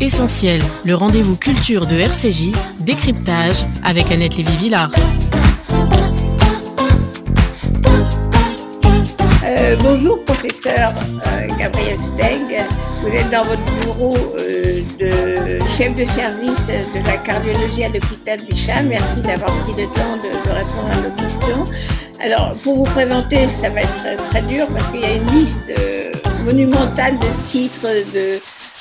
Essentiel, le rendez-vous culture de RCJ, décryptage avec Annette Lévy-Villard. Euh, bonjour professeur euh, Gabriel Steg. Vous êtes dans votre bureau euh, de chef de service de la cardiologie à l'hôpital Bichat. Merci d'avoir pris le temps de, de, répondre à nos questions. Alors, pour vous présenter, ça va être très, très dur parce qu'il y a une liste monumentale de titres, de,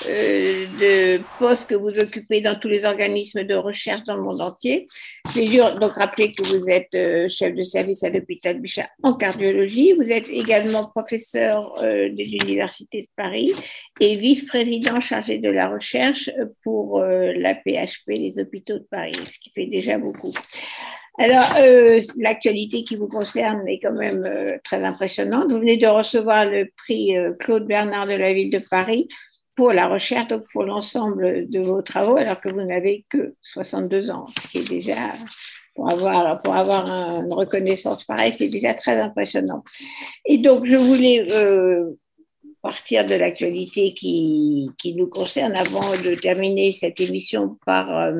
de postes que vous occupez dans tous les organismes de recherche dans le monde entier. Je vais donc rappeler que vous êtes euh, chef de service à l'hôpital Bichat en cardiologie. Vous êtes également professeur euh, des universités de Paris et vice-président chargé de la recherche pour euh, la PHP, les hôpitaux de Paris, ce qui fait déjà beaucoup. Alors, euh, l'actualité qui vous concerne est quand même euh, très impressionnante. Vous venez de recevoir le prix euh, Claude Bernard de la ville de Paris pour la recherche, donc pour l'ensemble de vos travaux, alors que vous n'avez que 62 ans, ce qui est déjà, pour avoir, une reconnaissance pareille, c'est déjà très impressionnant. Et donc, je voulais euh, partir de l'actualité qui, nous concerne avant de terminer cette émission par euh,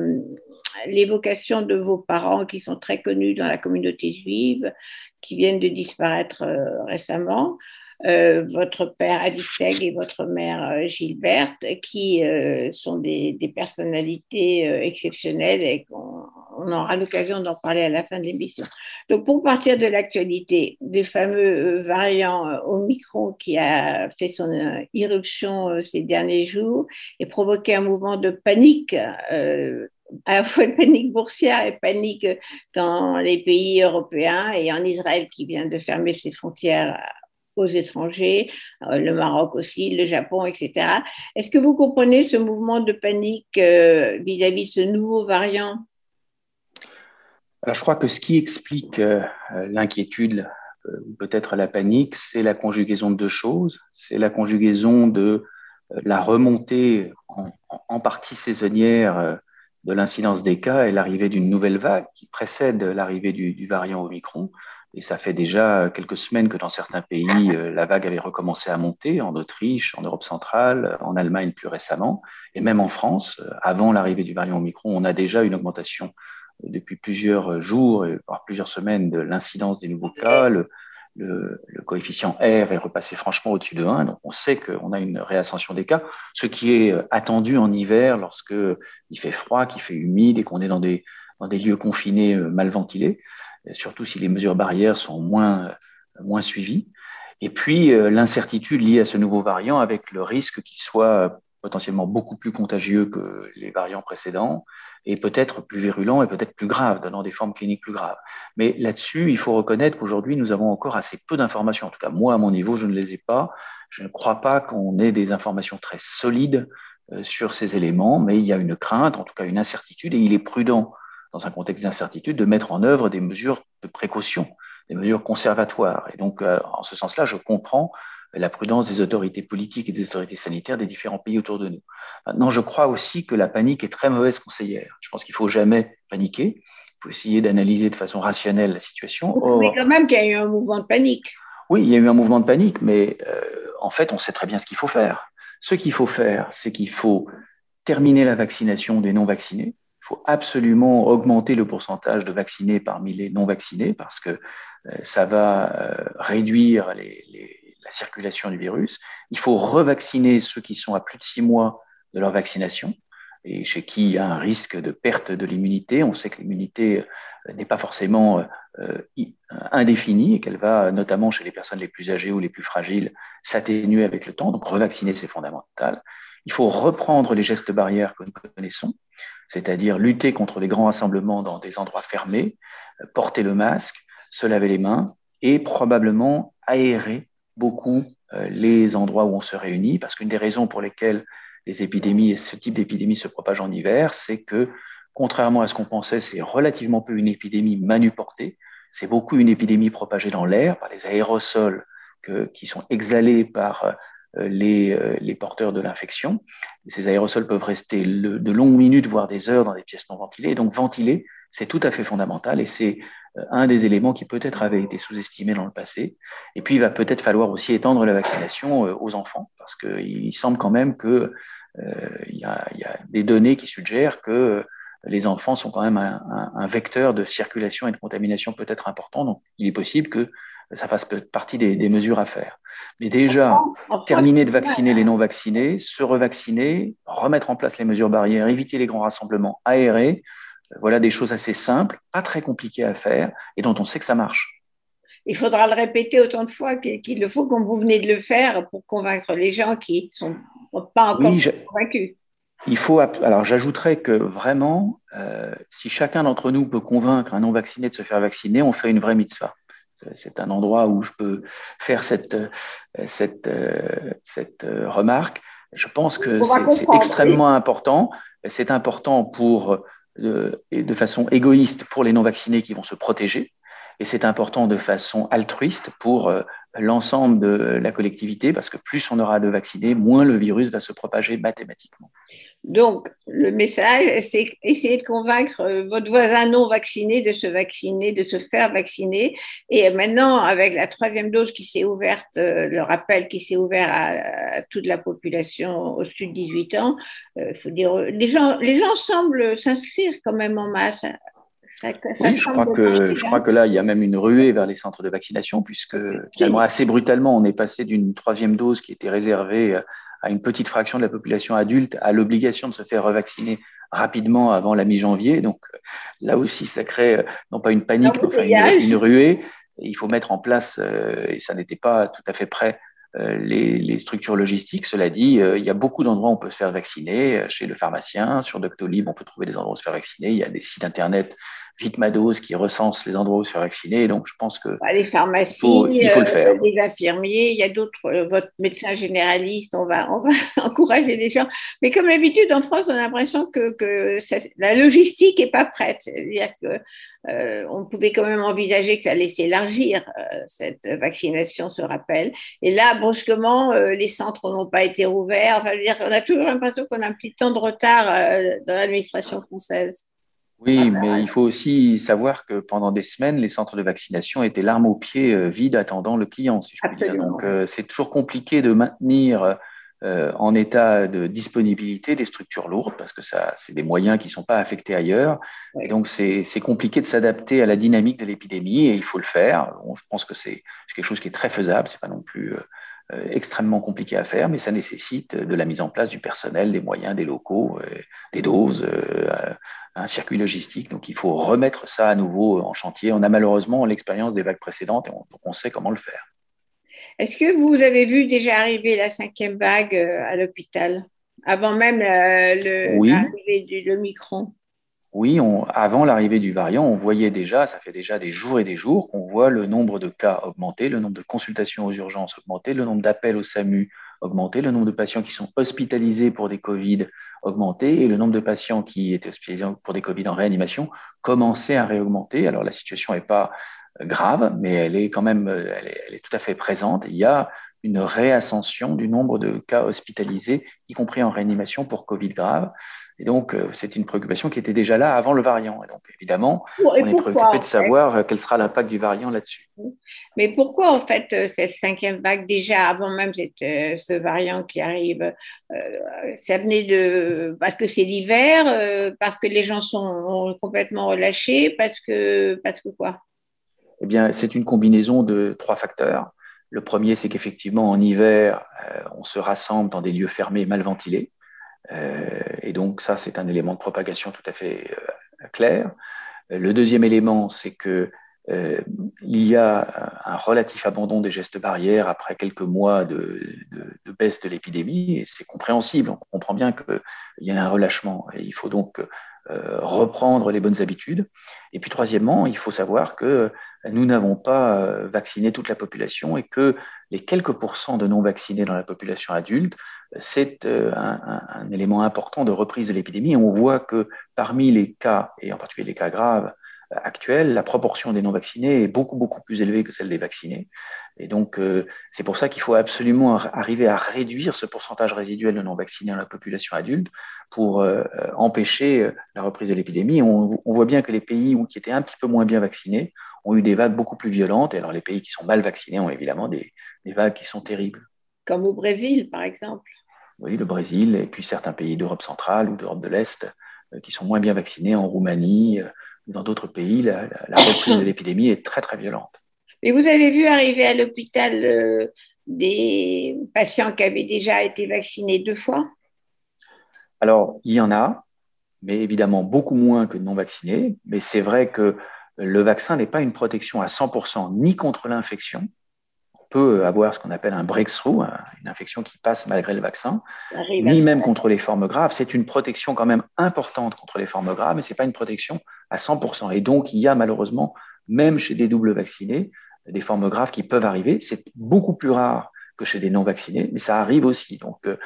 l'évocation de vos parents qui sont très connus dans la communauté juive, qui viennent de disparaître euh, récemment votre père Adisteg et votre mère euh, Gilberte, qui euh, sont des, personnalités euh, exceptionnelles et qu'on on aura l'occasion d'en parler à la fin de l'émission. Donc, pour partir de l'actualité des fameux variants Omicron qui a fait son irruption ces derniers jours et provoqué un mouvement de panique euh, à la fois panique boursière et panique dans les pays européens et en Israël qui vient de fermer ses frontières aux étrangers, euh, le Maroc aussi, le Japon, etc. Est-ce que vous comprenez ce mouvement de panique vis-à-vis -vis ce nouveau variant? Alors, je crois que ce qui explique euh, l'inquiétude ou peut-être la panique, c'est la conjugaison de deux choses. C'est la conjugaison de la remontée en, en partie saisonnière de l'incidence des cas et l'arrivée d'une nouvelle vague qui précède l'arrivée du, du, variant Omicron. Et ça fait déjà quelques semaines que dans certains pays, euh, la vague avait recommencé à monter, en Autriche, en Europe centrale, en Allemagne plus récemment, et même en France, euh, avant l'arrivée du variant Omicron, on a déjà une augmentation euh, depuis plusieurs jours, voire plusieurs semaines, de l'incidence des nouveaux cas. Le, coefficient R est repassé franchement au-dessus de 1, donc on sait qu'on a une réascension des cas, ce qui est attendu en hiver lorsque il fait froid, qu'il fait humide et qu'on est dans des lieux confinés mal ventilés, surtout si les mesures barrières sont moins, moins suivies. Et puis l'incertitude liée à ce nouveau variant avec le risque qu'il soit potentiellement beaucoup plus contagieux que les variants précédents et peut-être plus virulent et peut-être plus grave, donnant des formes cliniques plus graves. Mais là-dessus, il faut reconnaître qu'aujourd'hui, nous avons encore assez peu d'informations. En tout cas, moi, à mon niveau, je ne les ai pas. Je ne crois pas qu'on ait des informations très solides euh, sur ces éléments, mais il y a une crainte, en tout cas une incertitude, et il est prudent, dans un contexte d'incertitude, de mettre en œuvre des mesures de précaution, des mesures conservatoires. Et donc, euh, en ce sens-là, je comprends la prudence des autorités politiques et des autorités sanitaires des différents pays autour de nous. Maintenant, je crois aussi que la panique est très mauvaise conseillère. Je pense qu'il ne faut jamais paniquer. Il faut essayer d'analyser de façon rationnelle la situation. Or, mais quand même qu'il y a eu un mouvement de panique. Oui, il y a eu un mouvement de panique, mais euh, en fait, on sait très bien ce qu'il faut faire. Ce qu'il faut faire, c'est qu'il faut terminer la vaccination des non-vaccinés. Il faut absolument augmenter le pourcentage de vaccinés parmi les non-vaccinés parce que euh, ça va euh, réduire la circulation du virus. Il faut revacciner ceux qui sont à plus de six mois de leur vaccination et chez qui il y a un risque de perte de l'immunité. On sait que l'immunité n'est pas forcément euh, indéfinie et qu'elle va, notamment chez les personnes les plus âgées ou les plus fragiles, s'atténuer avec le temps. Donc revacciner, c'est fondamental. Il faut reprendre les gestes barrières que nous connaissons, c'est-à-dire lutter contre les grands rassemblements dans des endroits fermés, porter le masque, se laver les mains et probablement aérer beaucoup euh, les endroits où on se réunit, parce qu'une des raisons pour lesquelles les épidémies et ce type d'épidémie se propagent en hiver, c'est que, contrairement à ce qu'on pensait, c'est relativement peu une épidémie manuportée, c'est beaucoup une épidémie propagée dans l'air par les aérosols qui sont exhalés par euh, les, euh, les, porteurs de l'infection. Ces aérosols peuvent rester de longues minutes, voire des heures dans des pièces non ventilées. Donc ventiler, c'est tout à fait fondamental et c'est un des éléments qui peut-être avait été sous-estimé dans le passé. Et puis, il va peut-être falloir aussi étendre la vaccination aux enfants, parce qu'il semble quand même que il y, a, des données qui suggèrent que les enfants sont quand même un, vecteur de circulation et de contamination peut-être important. Donc, il est possible que ça fasse partie des, mesures à faire. Mais déjà, terminer de vacciner les non-vaccinés, se revacciner, remettre en place les mesures barrières, éviter les grands rassemblements, aérer, voilà des choses assez simples, pas très compliquées à faire et dont on sait que ça marche. Il faudra le répéter autant de fois qu'il le faut, comme vous venez de le faire, pour convaincre les gens qui ne sont pas encore convaincus. Il faut, alors j'ajouterais que vraiment, euh, si chacun d'entre nous peut convaincre un non-vacciné de se faire vacciner, on fait une vraie mitzvah. C'est un endroit où je peux faire cette, cette, cette remarque. Je pense que c'est extrêmement important. C'est important pour, de, de façon égoïste pour les non-vaccinés qui vont se protéger. Et c'est important de façon altruiste pour l'ensemble de la collectivité, parce que plus on aura de vaccinés, moins le virus va se propager mathématiquement. Donc, le message, c'est essayer de convaincre euh, votre voisin non vacciné de se vacciner, de se faire vacciner. Et maintenant, avec la troisième dose qui s'est ouverte, euh, le rappel qui s'est ouvert à, toute la population au-dessus de 18 ans, euh, faut dire, les gens, les gens semblent s'inscrire quand même en masse oui, je crois, que, je crois que là, il y a même une ruée vers les centres de vaccination, puisque finalement, assez brutalement, on est passé d'une troisième dose qui était réservée à une petite fraction de la population adulte à l'obligation de se faire revacciner rapidement avant la mi-janvier. Donc là aussi, ça crée non pas une panique, mais une, ruée. il faut mettre en place, euh, et ça n'était pas tout à fait prêt, euh, les, structures logistiques. Cela dit, euh, il y a beaucoup d'endroits où on peut se faire vacciner, chez le pharmacien, sur Doctolib, on peut trouver des endroits où se faire vacciner. Il y a des sites internet Vitmados qui recense les endroits où se faire vacciner. Donc, je pense que bah, les pharmacies, il faut, le faire. Euh, les infirmiers, il y a d'autres, euh, votre médecin généraliste, on va, on va encourager les gens. Mais comme d'habitude, en France, on a l'impression que, que la logistique n'est pas prête. C'est-à-dire que euh, on pouvait quand même envisager que ça allait s'élargir, cette vaccination, se rappelle. Et là, brusquement, les centres n'ont pas été rouverts. Enfin, dire, on a toujours l'impression qu'on a un petit temps de retard dans l'administration française. Oui, mais il faut aussi savoir que pendant des semaines, les centres de vaccination étaient l'arme au pied, euh, vides, attendant le client, si je puis dire. Donc, euh, c'est toujours compliqué de maintenir euh, en état de disponibilité des structures lourdes, parce que ça, c'est des moyens qui ne sont pas affectés ailleurs. Et donc, c'est compliqué de s'adapter à la dynamique de l'épidémie, et il faut le faire. je pense que c'est quelque chose qui est très faisable. C'est pas non plus extrêmement compliqué à faire, mais ça nécessite de la mise en place du personnel, des moyens, des locaux, euh, des doses, euh, un circuit logistique. Donc il faut remettre ça à nouveau en chantier. On a malheureusement l'expérience des vagues précédentes et on, sait comment le faire. Est-ce que vous avez vu déjà arriver la cinquième vague à l'hôpital, avant même l'arrivée du Omicron oui, avant l'arrivée du variant, on voyait déjà, ça fait déjà des jours et des jours, qu'on voit le nombre de cas augmenter, le nombre de consultations aux urgences augmenter, le nombre d'appels au SAMU augmenter, le nombre de patients qui sont hospitalisés pour des Covid augmenter et le nombre de patients qui étaient hospitalisés pour des Covid en réanimation commencer à réaugmenter. Alors la situation n'est pas grave, mais elle est quand même elle est, tout à fait présente. Il y a une réascension du nombre de cas hospitalisés, y compris en réanimation pour Covid grave. Et donc, euh, c'est une préoccupation qui était déjà là avant le variant. Et donc, évidemment, on est préoccupé de savoir euh, quel sera l'impact du variant là-dessus. Mais pourquoi, en fait, euh, cette cinquième vague, déjà avant même ce variant qui arrive, ça venait de. Parce que c'est l'hiver, parce que les gens sont complètement relâchés, parce que, parce que quoi? Eh bien, c'est une combinaison de trois facteurs. Le premier, c'est qu'effectivement, en hiver, on se rassemble dans des lieux fermés mal ventilés. Euh, et donc ça, c'est un élément de propagation tout à fait euh, clair. Le deuxième élément, c'est que euh, il y a un relatif abandon des gestes barrières après quelques mois de, baisse de l'épidémie, et c'est compréhensible. On comprend bien qu'il y a un relâchement, et il faut donc euh, reprendre les bonnes habitudes. Et puis troisièmement, il faut savoir que nous n'avons pas euh, vacciné toute la population et que les quelques pourcents de non vaccinés dans la population adulte, c'est euh, un, un, élément important de reprise de l'épidémie. On voit que parmi les cas, et en particulier les cas graves, actuelle, la proportion des non-vaccinés est beaucoup, beaucoup plus élevée que celle des vaccinés. Et donc, euh, c'est pour ça qu'il faut absolument arriver à réduire ce pourcentage résiduel de non-vaccinés dans la population adulte pour euh, empêcher euh, la reprise de l'épidémie. On, voit bien que les pays où, qui étaient un petit peu moins bien vaccinés ont eu des vagues beaucoup plus violentes. Et alors, les pays qui sont mal vaccinés ont évidemment des, des vagues qui sont terribles. Comme au Brésil, par exemple. oui, le Brésil et puis certains pays d'Europe centrale ou d'Europe de l'Est qui sont moins bien vaccinés, en Roumanie ou dans d'autres pays, la, reprise de l'épidémie est très très violente. Mais vous avez vu arriver à l'hôpital des patients qui avaient déjà été vaccinés deux fois? Alors, il y en a, mais évidemment beaucoup moins que non vaccinés. Mais c'est vrai que le vaccin n'est pas une protection à 100% ni contre l'infection. On peut avoir ce qu'on appelle un breakthrough, une infection qui passe malgré le vaccin, ni même contre les formes graves. C'est une protection quand même importante contre les formes graves, mais ce n'est pas une protection à 100%. Et donc, il y a malheureusement, même chez des doubles vaccinés, des formes graves qui peuvent arriver. C'est beaucoup plus rare que chez des non-vaccinés, mais ça arrive aussi. Donc, euh,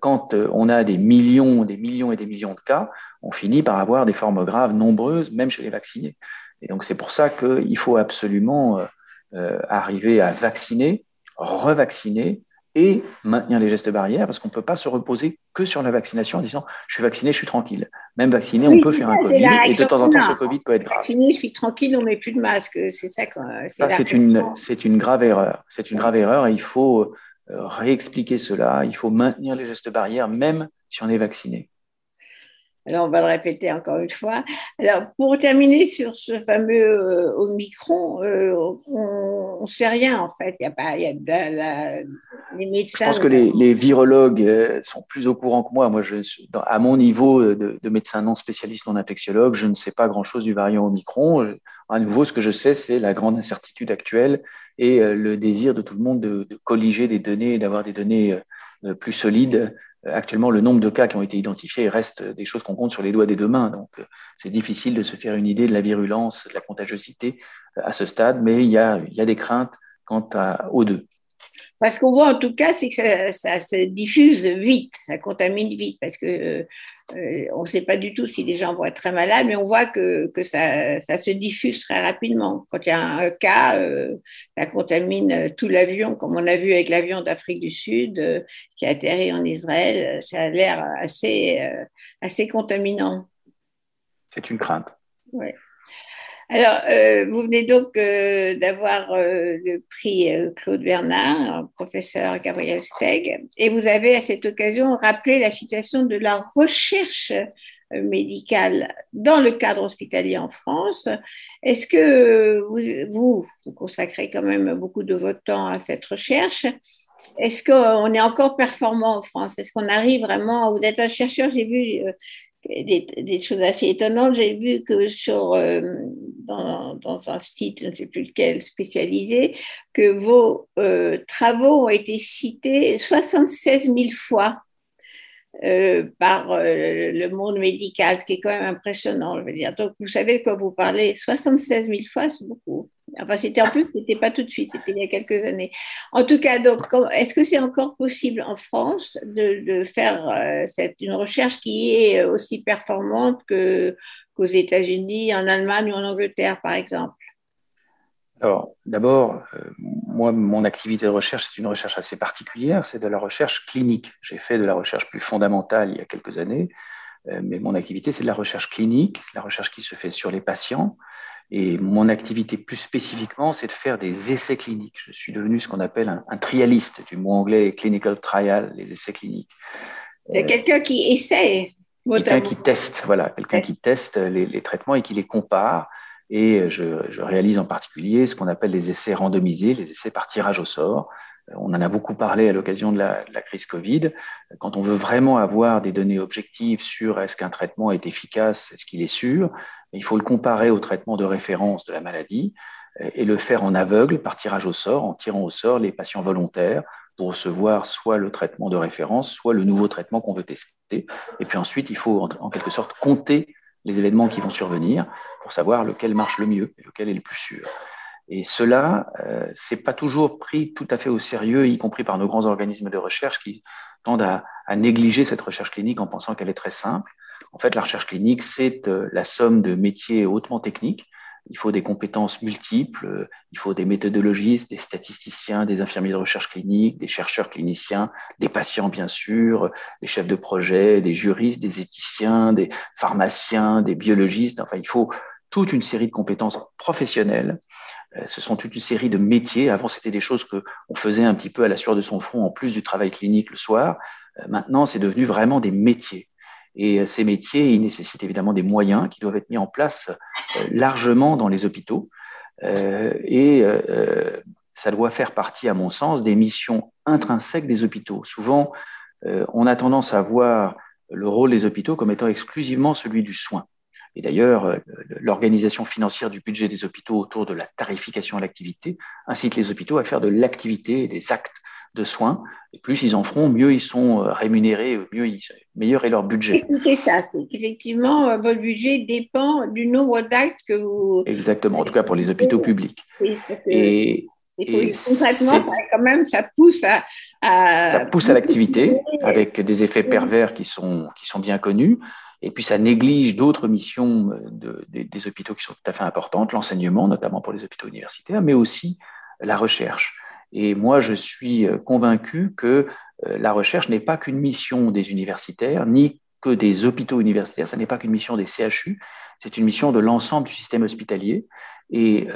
quand euh, on a des millions, des millions et des millions de cas, on finit par avoir des formes graves nombreuses, même chez les vaccinés. Et donc, c'est pour ça qu'il faut absolument euh, arriver à vacciner, revacciner et maintenir les gestes barrières, parce qu'on ne peut pas se reposer que sur la vaccination en disant je suis vacciné, je suis tranquille. Même vacciné, on peut faire un Covid, et de temps en temps, ce Covid peut être grave. Vacciné, je suis tranquille, on ne met plus de masque. C'est ça. ça c'est une, c'est une grave erreur. C'est une grave erreur et il faut euh, réexpliquer cela. Il faut maintenir les gestes barrières, même si on est vacciné. Alors, on va le répéter encore une fois. Alors, pour terminer sur ce fameux euh, Omicron, euh, on ne sait rien en fait. Il y a pas, il y a de les médecins. Je pense que les, virologues euh, sont plus au courant que moi. Moi, je, à mon niveau de, médecin non spécialiste, non infectiologue, je ne sais pas grand-chose du variant Omicron. À nouveau, ce que je sais, c'est la grande incertitude actuelle et le désir de tout le monde de, de colliger des données, d'avoir des données plus solides actuellement, le nombre de cas qui ont été identifiés reste des choses qu'on compte sur les doigts des deux mains. Donc, euh, c'est difficile de se faire une idée de la virulence, de la contagiosité euh, à ce stade, mais il y a, des craintes quant aux deux. Parce qu'on voit en tout cas, c'est que ça, se diffuse vite, ça contamine vite, parce que euh, on ne sait pas du tout si les gens vont être très malades, mais on voit que, que ça, ça, se diffuse très rapidement. Quand il y a un cas, euh, ça contamine tout l'avion, comme on a vu avec l'avion d'Afrique du Sud euh, qui a atterri en Israël, ça a l'air assez, assez contaminant. C'est une crainte. Oui. Alors, euh, vous venez donc euh, d'avoir euh, le prix Claude Bernard, professeur Gabriel Steg, et vous avez à cette occasion rappelé la situation de la recherche médicale dans le cadre hospitalier en France. Est-ce que vous, vous, consacrez quand même beaucoup de votre temps à cette recherche? Est-ce qu'on est encore performant en France? Est-ce qu'on arrive vraiment Vous êtes un chercheur, j'ai vu des, choses assez étonnantes. J'ai vu que sur, euh, dans, un site, je ne sais plus lequel, spécialisé, que vos euh, travaux ont été cités 76 000 fois euh, par le monde médical, ce qui est quand même impressionnant, je veux dire. Donc, vous savez de quoi vous parlez 76 000 fois, c'est beaucoup. Enfin, c'était en plus, c'était pas tout de suite, c'était il y a quelques années. En tout cas, donc, est-ce que c'est encore possible en France de, faire euh, une recherche qui est aussi performante qu'aux États-Unis, en Allemagne ou en Angleterre, par exemple? Alors, d'abord, euh, moi, mon activité de recherche, c'est une recherche assez particulière, c'est de la recherche clinique. J'ai fait de la recherche plus fondamentale il y a quelques années, euh, mais mon activité, c'est de la recherche clinique, la recherche qui se fait sur les patients. Et mon activité plus spécifiquement, c'est de faire des essais cliniques. Je suis devenu ce qu'on appelle un, trialiste, du mot anglais clinical trial, les essais cliniques. C'est quelqu'un qui essaie. Quelqu'un qui teste, voilà, quelqu'un qui teste les, traitements et qui les compare. Et je, réalise en particulier ce qu'on appelle les essais randomisés, les essais par tirage au sort. On en a beaucoup parlé à l'occasion de la, crise Covid. Quand on veut vraiment avoir des données objectives sur est-ce qu'un traitement est efficace, est-ce qu'il est sûr, il faut le comparer au traitement de référence de la maladie et le faire en aveugle par tirage au sort, en tirant au sort les patients volontaires pour recevoir soit le traitement de référence, soit le nouveau traitement qu'on veut tester. Et puis ensuite, il faut en, quelque sorte compter les événements qui vont survenir pour savoir lequel marche le mieux et lequel est le plus sûr. Et cela, euh, c'est pas toujours pris tout à fait au sérieux, y compris par nos grands organismes de recherche qui tendent à négliger cette recherche clinique en pensant qu'elle est très simple. En fait, la recherche clinique, c'est euh, la somme de métiers hautement techniques. Il faut des compétences multiples, euh, il faut des méthodologistes, des statisticiens, des infirmiers de recherche clinique, des chercheurs cliniciens, des patients bien sûr, des chefs de projet, des juristes, des éthiciens, des pharmaciens, des biologistes. Enfin, il faut toute une série de compétences professionnelles. Euh, ce sont toute une série de métiers. Avant, c'était des choses que on faisait un petit peu à la sueur de son front, en plus du travail clinique le soir. maintenant, c'est devenu vraiment des métiers. Et ces métiers, ils nécessitent évidemment des moyens qui doivent être mis en place largement dans les hôpitaux. et ça doit faire partie, à mon sens, des missions intrinsèques des hôpitaux. Souvent, on a tendance à voir le rôle des hôpitaux comme étant exclusivement celui du soin. Et d'ailleurs, euh, l'organisation financière du budget des hôpitaux autour de la tarification à l'activité incite les hôpitaux à faire de l'activité et des actes de soins. Et plus ils en feront, mieux ils sont euh, rémunérés, mieux ils, meilleur est leur budget. Écoutez ça, c'est qu'effectivement, euh, votre budget dépend du nombre d'actes que vous... Exactement, en tout cas pour les hôpitaux publics. et, concrètement, quand même, ça pousse à, ça pousse à l'activité avec des effets pervers qui sont, qui sont bien connus. Et puis ça néglige d'autres missions euh, des hôpitaux qui sont tout à fait importantes, l'enseignement, notamment pour les hôpitaux universitaires, mais aussi la recherche. Et moi, je suis euh, convaincu que euh, la recherche n'est pas qu'une mission des universitaires, ni que des hôpitaux universitaires, ce n'est pas qu'une mission des CHU, c'est une mission de l'ensemble du système hospitalier. Et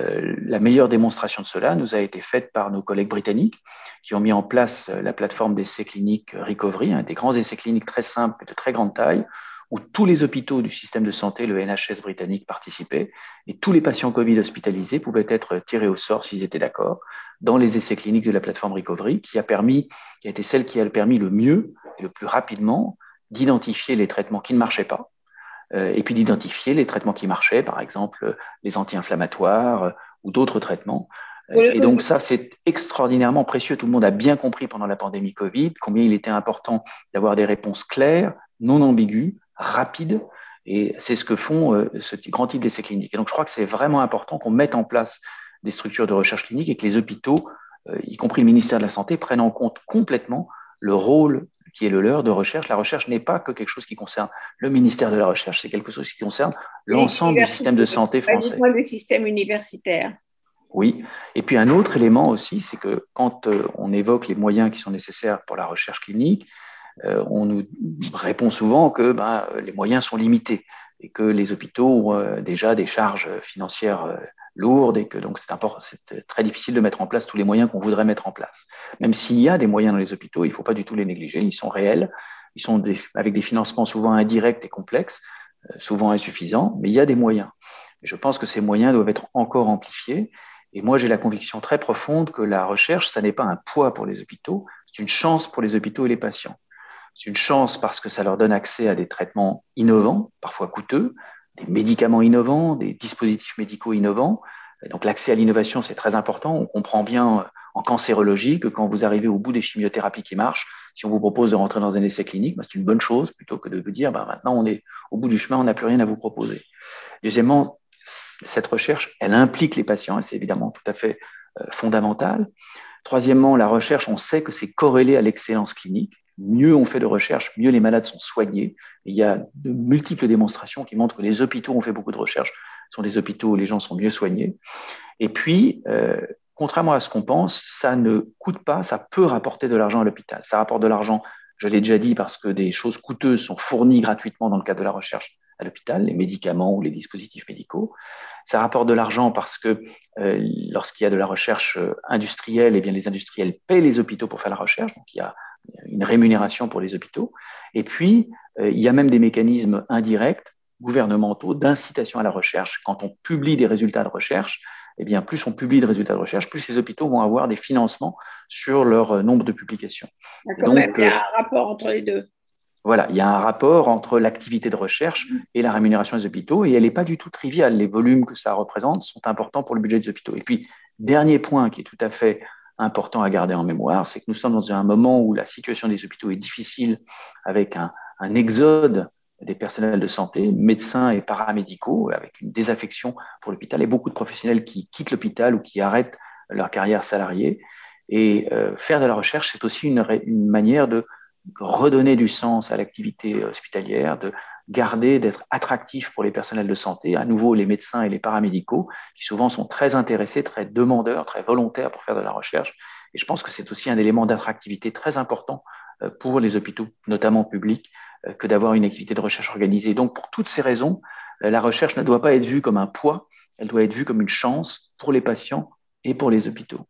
la meilleure démonstration de cela nous a été faite par nos collègues britanniques qui ont mis en place la plateforme d'essais cliniques Recovery, des grands essais cliniques très simples, de très grande taille, où tous les hôpitaux du système de santé, le NHS britannique, participaient, et tous les patients Covid hospitalisés pouvaient être tirés au sort s'ils étaient d'accord dans les essais cliniques de la plateforme Recovery, qui a permis, qui a été celle qui a permis le mieux et le plus rapidement d'identifier les traitements qui ne marchaient pas, euh, et puis d'identifier les traitements qui marchaient, par exemple les anti-inflammatoires euh, ou d'autres traitements. Et donc ça, c'est extraordinairement précieux. Tout le monde a bien compris pendant la pandémie Covid combien il était important d'avoir des réponses claires, non ambiguës, rapide. Et c'est ce que font euh, ce grand type d'essais cliniques. Et donc, je crois que c'est vraiment important qu'on mette en place des structures de recherche clinique et que les hôpitaux, euh, y compris le ministère de la Santé, prennent en compte complètement le rôle qui est le leur de recherche. La recherche n'est pas que quelque chose qui concerne le ministère de la Recherche, c'est quelque chose qui concerne l'ensemble du système de santé français. Le système universitaire. Oui. Et puis un autre élément aussi, c'est que quand euh, on évoque les moyens qui sont nécessaires pour la recherche clinique, on nous répond souvent que ben, les moyens sont limités et que les hôpitaux ont euh, déjà des charges financières euh, lourdes et que donc c'est très difficile de mettre en place tous les moyens qu'on voudrait mettre en place. Même s'il y a des moyens dans les hôpitaux, il ne faut pas du tout les négliger, ils sont réels, ils sont avec des financements souvent indirects et complexes, souvent insuffisants, mais il y a des moyens. Et je pense que ces moyens doivent être encore amplifiés. Et moi, j'ai la conviction très profonde que la recherche, ça n'est pas un poids pour les hôpitaux, c'est une chance pour les hôpitaux et les patients. C'est une chance parce que ça leur donne accès à des traitements innovants, parfois coûteux, des médicaments innovants, des dispositifs médicaux innovants. donc l'accès à l'innovation, c'est très important. On comprend bien euh, en cancérologie que quand vous arrivez au bout des chimiothérapies qui marchent, si on vous propose de rentrer dans un essai clinique, bah, c'est une bonne chose plutôt que de vous dire bah, maintenant on est au bout du chemin, on n'a plus rien à vous proposer. Deuxièmement, cette recherche, elle implique les patients et c'est évidemment tout à fait euh, fondamental. Troisièmement, la recherche, on sait que c'est corrélé à l'excellence clinique mieux on fait de recherche, mieux les malades sont soignés. il y a de multiples démonstrations qui montrent que les hôpitaux ont fait beaucoup de recherche, sont des hôpitaux où les gens sont mieux soignés. Et puis, euh, contrairement à ce qu'on pense, ça ne coûte pas, ça peut rapporter de l'argent à l'hôpital. Ça rapporte de l'argent, je l'ai déjà dit, parce que des choses coûteuses sont fournies gratuitement dans le cadre de la recherche à l'hôpital, les médicaments ou les dispositifs médicaux. Ça rapporte de l'argent parce que euh, lorsqu'il y a de la recherche euh, industrielle, eh bien les industriels paient les hôpitaux pour faire la recherche. Donc il y a une rémunération pour les hôpitaux. Et puis, euh, il y a même des mécanismes indirects, gouvernementaux, d'incitation à la recherche. Quand on publie des résultats de recherche, eh bien, plus on publie de résultats de recherche, plus les hôpitaux vont avoir des financements sur leur euh, nombre de publications. Donc, il y a un rapport entre les deux. Voilà, il y a un rapport entre l'activité de recherche mm. et la rémunération des hôpitaux, et elle n'est pas du tout triviale. Les volumes que ça représente sont importants pour le budget des hôpitaux. Et puis, dernier point qui est tout à fait important à garder en mémoire, c'est que nous sommes dans un moment où la situation des hôpitaux est difficile, avec un, exode des personnels de santé, médecins et paramédicaux, avec une désaffection pour l'hôpital et beaucoup de professionnels qui quittent l'hôpital ou qui arrêtent leur carrière salariée. Et euh, faire de la recherche, c'est aussi une, une, manière de redonner du sens à l'activité hospitalière, de garder, d'être attractif pour les personnels de santé, à nouveau les médecins et les paramédicaux, qui souvent sont très intéressés, très demandeurs, très volontaires pour faire de la recherche. Et je pense que c'est aussi un élément d'attractivité très important euh, pour les hôpitaux, notamment publics, euh, que d'avoir une activité de recherche organisée. Donc, pour toutes ces raisons, euh, la recherche ne doit pas être vue comme un poids, elle doit être vue comme une chance pour les patients et pour les hôpitaux.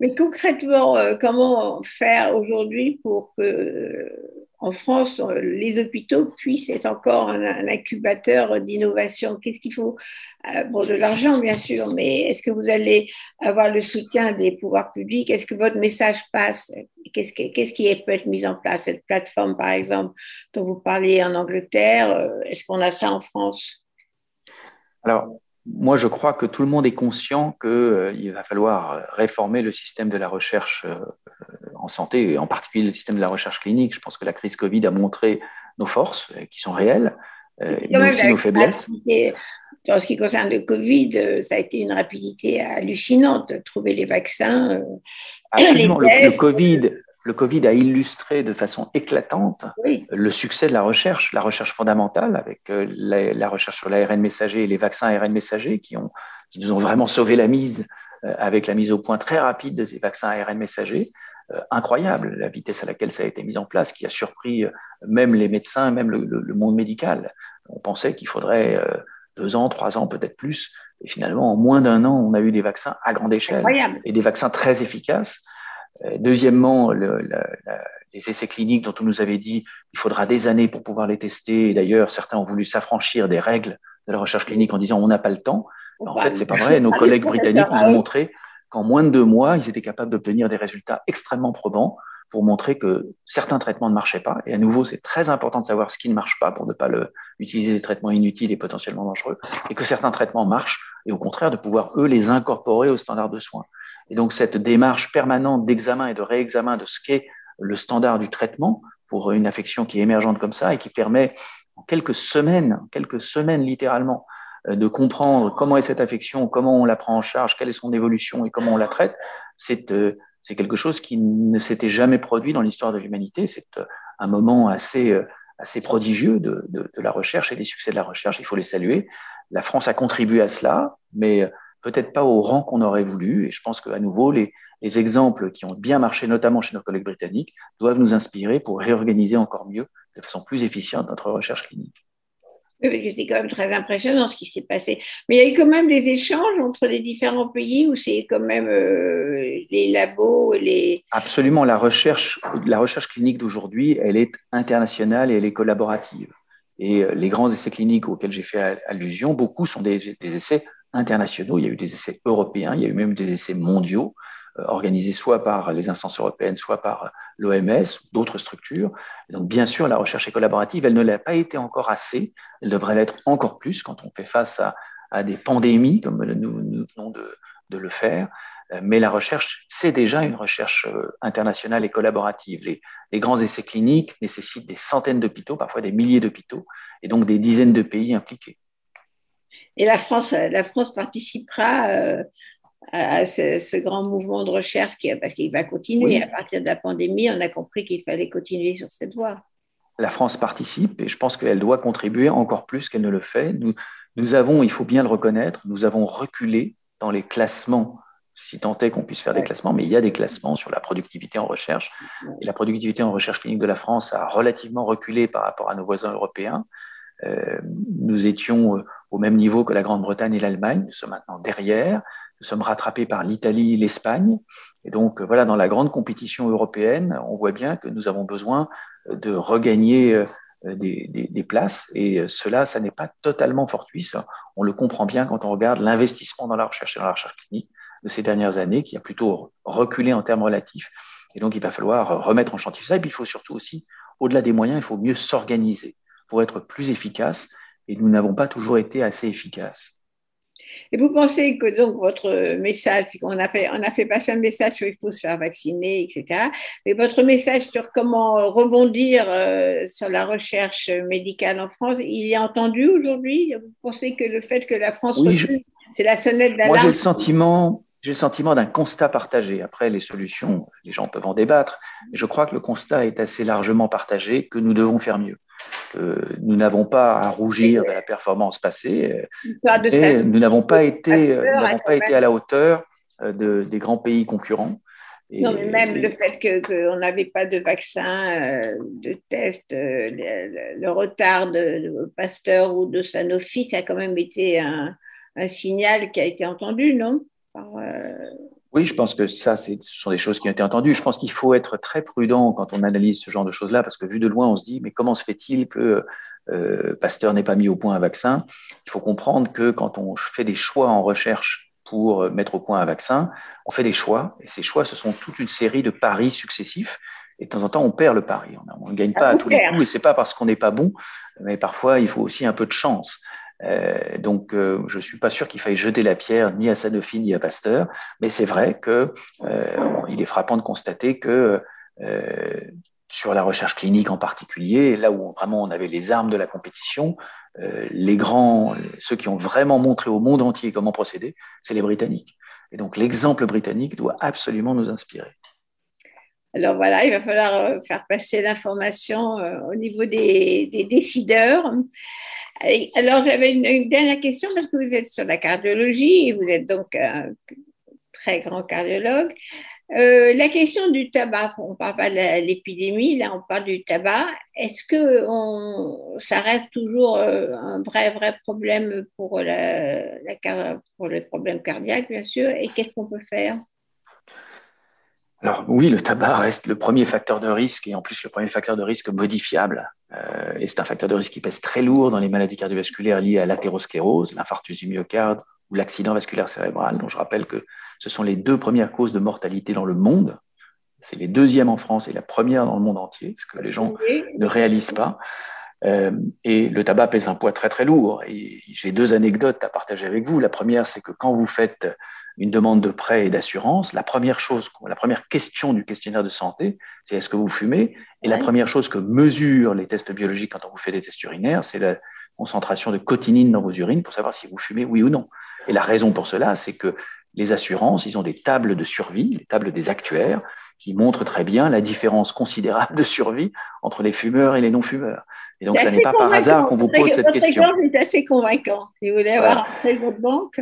Mais concrètement, comment faire aujourd'hui pour que en France, les hôpitaux puissent être encore un, incubateur d'innovation. Qu'est-ce qu'il faut euh, Bon, de l'argent, bien sûr, mais est-ce que vous allez avoir le soutien des pouvoirs publics? Est-ce que votre message passe? Qu'est-ce qui, peut être mis en place? Cette plateforme, par exemple, dont vous parliez en Angleterre, euh, est-ce qu'on a ça en France? Alors, moi, je crois que tout le monde est conscient qu'il euh, va falloir réformer le système de la recherche euh, en santé, et en particulier le système de la recherche clinique. Je pense que la crise Covid a montré nos forces, euh, qui sont réelles, mais aussi nos faiblesses. En ce qui concerne le Covid, ça a été une rapidité hallucinante de trouver les vaccins. Absolument. le, Covid, le Covid a illustré de façon éclatante le succès de la recherche, la recherche fondamentale avec euh, la, recherche sur l'ARN messager et les vaccins ARN messager qui, ont, qui nous ont vraiment sauvé la mise euh, avec la mise au point très rapide de ces vaccins ARN messagers. Euh, incroyable la vitesse à laquelle ça a été mis en place, qui a surpris même les médecins, même le, monde médical. On pensait qu'il faudrait deux ans, trois ans, peut-être plus. Et finalement, en moins d'un an, on a eu des vaccins à grande échelle et des vaccins très efficaces. Euh, deuxièmement, les essais cliniques dont on nous avait dit il faudra des années pour pouvoir les tester. D'ailleurs, certains ont voulu s'affranchir des règles de la recherche clinique en disant on n'a pas le temps. En fait, c'est pas vrai. Nos collègues britanniques nous ont montré qu'en moins de deux mois, ils étaient capables d'obtenir des résultats extrêmement probants pour montrer que certains traitements ne marchaient pas. Et à nouveau, c'est très important de savoir ce qui ne marche pas pour ne pas le, utiliser des traitements inutiles et potentiellement dangereux, et que certains traitements marchent, et au contraire de pouvoir, eux, les incorporer aux standards de soins. Et donc cette démarche permanente d'examen et de réexamen de ce qu'est le standard du traitement pour une affection qui est émergente comme ça et qui permet en quelques semaines, quelques semaines littéralement, de comprendre comment est cette affection, comment on la prend en charge, quelle est son évolution et comment on la traite, c'est euh, quelque chose qui ne s'était jamais produit dans l'histoire de l'humanité. C'est euh, un moment assez, assez prodigieux de, de, de, la recherche et des succès de la recherche. Il faut les saluer. La France a contribué à cela, mais peut-être pas au rang qu'on aurait voulu. Et je pense qu'à nouveau, les, les, exemples qui ont bien marché, notamment chez nos collègues britanniques, doivent nous inspirer pour réorganiser encore mieux, de façon plus efficiente, notre recherche clinique. Parce que c'est quand même très impressionnant ce qui s'est passé. Mais il y a eu quand même des échanges entre les différents pays où c'est quand même euh, les labos, les... Absolument, la recherche, la recherche clinique d'aujourd'hui, elle est internationale et elle est collaborative. Et euh, les grands essais cliniques auxquels j'ai fait allusion, beaucoup sont des essais internationaux. Il y a eu des essais européens, il y a eu même des essais mondiaux euh, organisés soit par les instances européennes, soit par l'OMS ou d'autres structures. donc, bien sûr, la recherche est collaborative. Elle ne l'a pas été encore assez. Elle devrait l'être encore plus quand on fait face à, des pandémies, comme nous, nous venons de, le faire. Euh, mais la recherche, c'est déjà une recherche euh, internationale et collaborative. Les, les grands essais cliniques nécessitent des centaines d'hôpitaux, parfois des milliers d'hôpitaux, et donc des dizaines de pays impliqués. Et la France, la France participera euh, à ce, grand mouvement de recherche qui, parce qu'il va continuer. À partir de la pandémie, on a compris qu'il fallait continuer sur cette voie. La France participe et je pense qu'elle doit contribuer encore plus qu'elle ne le fait. Nous, nous avons, il faut bien le reconnaître, nous avons reculé dans les classements si tant est qu'on puisse faire des classements, mais il y a des classements sur la productivité en recherche. Et la productivité en recherche clinique de la France a relativement reculé par rapport à nos voisins européens. Euh, nous étions euh, au même niveau que la Grande-Bretagne et l'Allemagne. Nous sommes maintenant derrière. Nous sommes rattrapés par l'Italie l'Espagne. Et donc, euh, voilà, dans la grande compétition européenne, on voit bien que nous avons besoin de regagner des, des, places. Et cela, ça n'est pas totalement fortuit. On le comprend bien quand on regarde l'investissement dans la recherche et dans la recherche clinique de ces dernières années, qui a plutôt reculé en termes relatifs. Et donc, il va falloir remettre en chantier ça. Et puis, il faut surtout aussi, au-delà des moyens, il faut mieux s'organiser pour être plus efficace. Et nous n'avons pas toujours été assez efficaces. Et vous pensez que donc votre message, on a fait, on a fait passer un message sur il faut se faire vacciner, etc. Mais votre message sur comment rebondir euh, sur la recherche médicale en France, il est entendu aujourd'hui? Vous pensez que le fait que la France c'est la sonnette d'alarme Moi, j'ai le sentiment, j'ai le sentiment d'un constat partagé. Après, les solutions, les gens peuvent en débattre, mais je crois que le constat est assez largement partagé que nous devons faire mieux nous n'avons pas à rougir de la performance passée, mais nous n'avons pas été, pas été à la hauteur euh, des grands pays concurrents. non, mais même le fait qu'on n'avait pas de vaccin, euh, de test, euh, le, retard de, Pasteur ou de Sanofi, ça a quand même été un, signal qui a été entendu, non? Oui, je pense que ça, ce sont des choses qui ont été entendues. Je pense qu'il faut être très prudent quand on analyse ce genre de choses-là, parce que vu de loin, on se dit, mais comment se fait-il que euh, Pasteur n'ait pas mis au point un vaccin? Il faut comprendre que quand on fait des choix en recherche pour mettre au point un vaccin, on fait des choix, et ces choix, ce sont toute une série de paris successifs. Et de temps en temps, on perd le pari. On ne gagne pas à tous les coups, et c'est pas parce qu'on n'est pas bon, mais parfois, il faut aussi un peu de chance. Euh, donc, euh, je ne suis pas sûr qu'il faille jeter la pierre ni à Sanofi ni à Pasteur, mais c'est vrai qu'il euh, est frappant de constater que sur la recherche clinique en particulier, là où vraiment on avait les armes de la compétition, les grands, ceux qui ont vraiment montré au monde entier comment procéder, c'est les Britanniques. Et donc l'exemple britannique doit absolument nous inspirer. Alors voilà, il va falloir faire passer l'information au niveau des décideurs. Alors, j'avais une, dernière question parce que vous êtes sur la cardiologie et vous êtes donc un très grand cardiologue. Euh, la question du tabac, on ne parle pas de l'épidémie, là on parle du tabac. Est-ce que ça reste toujours euh, un vrai, vrai problème pour, la, pour les problèmes cardiaques, bien sûr, et qu'est-ce qu'on peut faire? Alors oui, le tabac reste le premier facteur de risque et en plus le premier facteur de risque modifiable. Euh, et c'est un facteur de risque qui pèse très lourd dans les maladies cardiovasculaires liées à l'athérosclérose, l'infarctus du myocarde ou l'accident vasculaire cérébral, dont je rappelle que ce sont les deux premières causes de mortalité dans le monde. C'est les deuxièmes en France et la première dans le monde entier, ce que les gens ne réalisent pas. Euh, et le tabac pèse un poids très très lourd. Et j'ai deux anecdotes à partager avec vous. La première, c'est que quand vous faites une demande de prêt et d'assurance, la première chose, la première question du questionnaire de santé, c'est est-ce que vous fumez? Et la première chose que mesurent les tests biologiques quand on vous fait des tests urinaires, c'est la concentration de cotinine dans vos urines pour savoir si vous fumez oui ou non. Et la raison pour cela, c'est que les assurances, ils ont des tables de survie, les tables des actuaires, qui montrent très bien la différence considérable de survie entre les fumeurs et les non-fumeurs. Et donc, ce n'est pas par hasard qu'on vous pose cette question. Votre exemple est assez convaincant. Si vous voulez avoir un votre banque.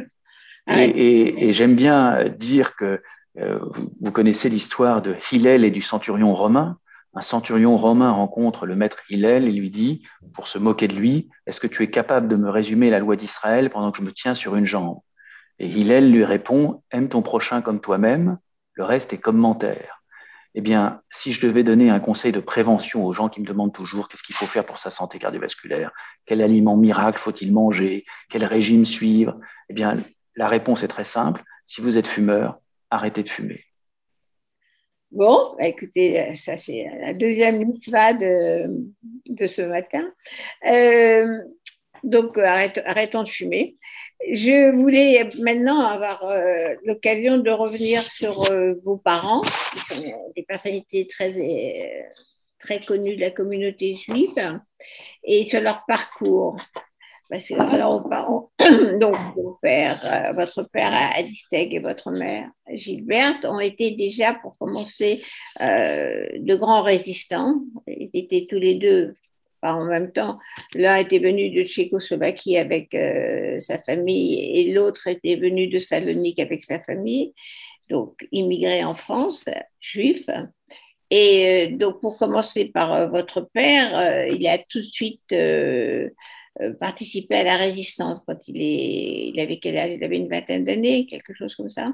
Et, j'aime bien dire que euh, vous, connaissez l'histoire de Hillel et du centurion romain. Un centurion romain rencontre le maître Hillel et lui dit, pour se moquer de lui, Est-ce que tu es capable de me résumer la loi d'Israël pendant que je me tiens sur une jambe? Et Hillel lui répond, Aime ton prochain comme toi-même, le reste est commentaire. Eh bien, si je devais donner un conseil de prévention aux gens qui me demandent toujours qu'est-ce qu'il faut faire pour sa santé cardiovasculaire, quel aliment miracle faut-il manger, quel régime suivre, eh bien, la réponse est très simple. Si vous êtes fumeur, arrêtez de fumer. Bon, bah, écoutez, ça c'est la deuxième mitzvah de, de ce matin. Euh, donc, arrêtons de fumer. Je voulais maintenant avoir euh, l'occasion de revenir sur euh, vos parents, qui sont des personnalités très, très connues de la communauté juive, et sur leur parcours. Parce que, alors, donc, père, euh, votre père Alisteg et votre mère Gilberte ont été déjà, pour commencer, euh, de grands résistants. Ils étaient tous les deux, pas en même temps. L'un était venu de Tchécoslovaquie avec euh, sa famille et l'autre était venu de Salonique avec sa famille, donc immigré en France, juif. Et donc, pour commencer par votre père, il a tout de suite euh, participé à la résistance quand il, est, il avait quel âge? Il avait une vingtaine d'années, quelque chose comme ça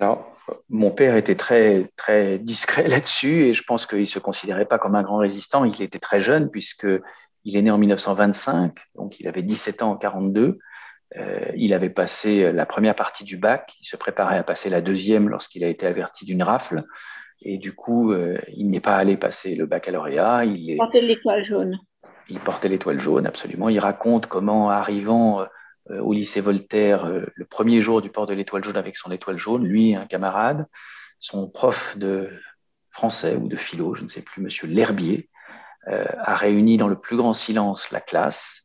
alors, mon père était très, très discret là-dessus et je pense qu'il ne se considérait pas comme un grand résistant. Il était très jeune puisqu'il est né en 1925, donc il avait 17 ans en 42. Euh, il avait passé la première partie du bac, il se préparait à passer la deuxième lorsqu'il a été averti d'une rafle. Et du coup, euh, il n'est pas allé passer le baccalauréat. Il est... portait l'étoile jaune il portait l'étoile jaune, absolument. Il raconte comment, arrivant euh, au lycée Voltaire, euh, le premier jour du port de l'étoile jaune avec son étoile jaune, lui, un camarade, son prof de français ou de philo, je ne sais plus, monsieur L'Herbier, euh, a réuni dans le plus grand silence la classe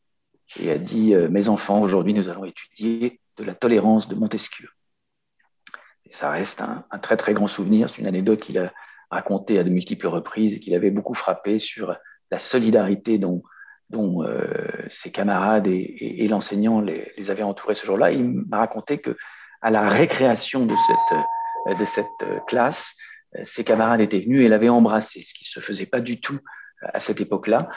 et a dit Mes enfants, aujourd'hui, nous allons étudier de la tolérance de Montesquieu. Et ça reste un, un très, très grand souvenir. C'est une anecdote qu'il a racontée à de multiples reprises et qu'il avait beaucoup frappé sur la solidarité dont dont euh, ses camarades et, l'enseignant les, avaient entourés ce jour-là. Il m'a raconté que à la récréation de cette, euh, euh, classe, ses camarades étaient venus et l'avaient embrassé, ce qui ne se faisait pas du tout à cette époque-là,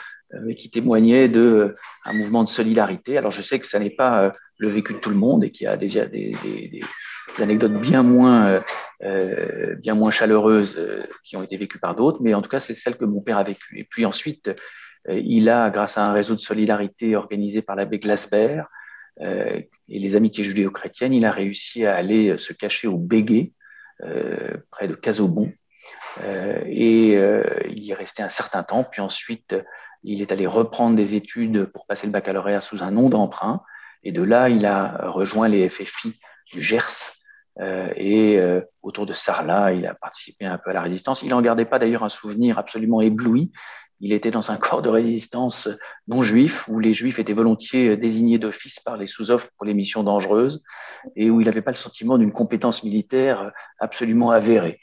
mais qui témoignait d'un mouvement de solidarité. Alors je sais que ça n'est pas le vécu de tout le monde et qu'il y a déjà des, anecdotes bien moins, bien moins chaleureuses qui ont été vécues par d'autres, mais en tout cas, c'est celle que mon père a vécue. Et puis ensuite, il a, grâce à un réseau de solidarité organisé par l'abbé Glasbert et les amitiés judéo-chrétiennes, il a réussi à aller se cacher au Béguet, près de Casaubon, euh, et euh, il y est resté un certain temps. Puis ensuite, il est allé reprendre des études pour passer le baccalauréat sous un nom d'emprunt. Et de là, il a rejoint les FFI du Gers. Euh, et autour de Sarlat, il a participé un peu à la résistance. Il n'en gardait pas d'ailleurs un souvenir absolument ébloui. Il était dans un corps de résistance non juif, où les juifs étaient volontiers désignés d'office par les sous-offres pour les missions dangereuses, et où il n'avait pas le sentiment d'une compétence militaire absolument avérée.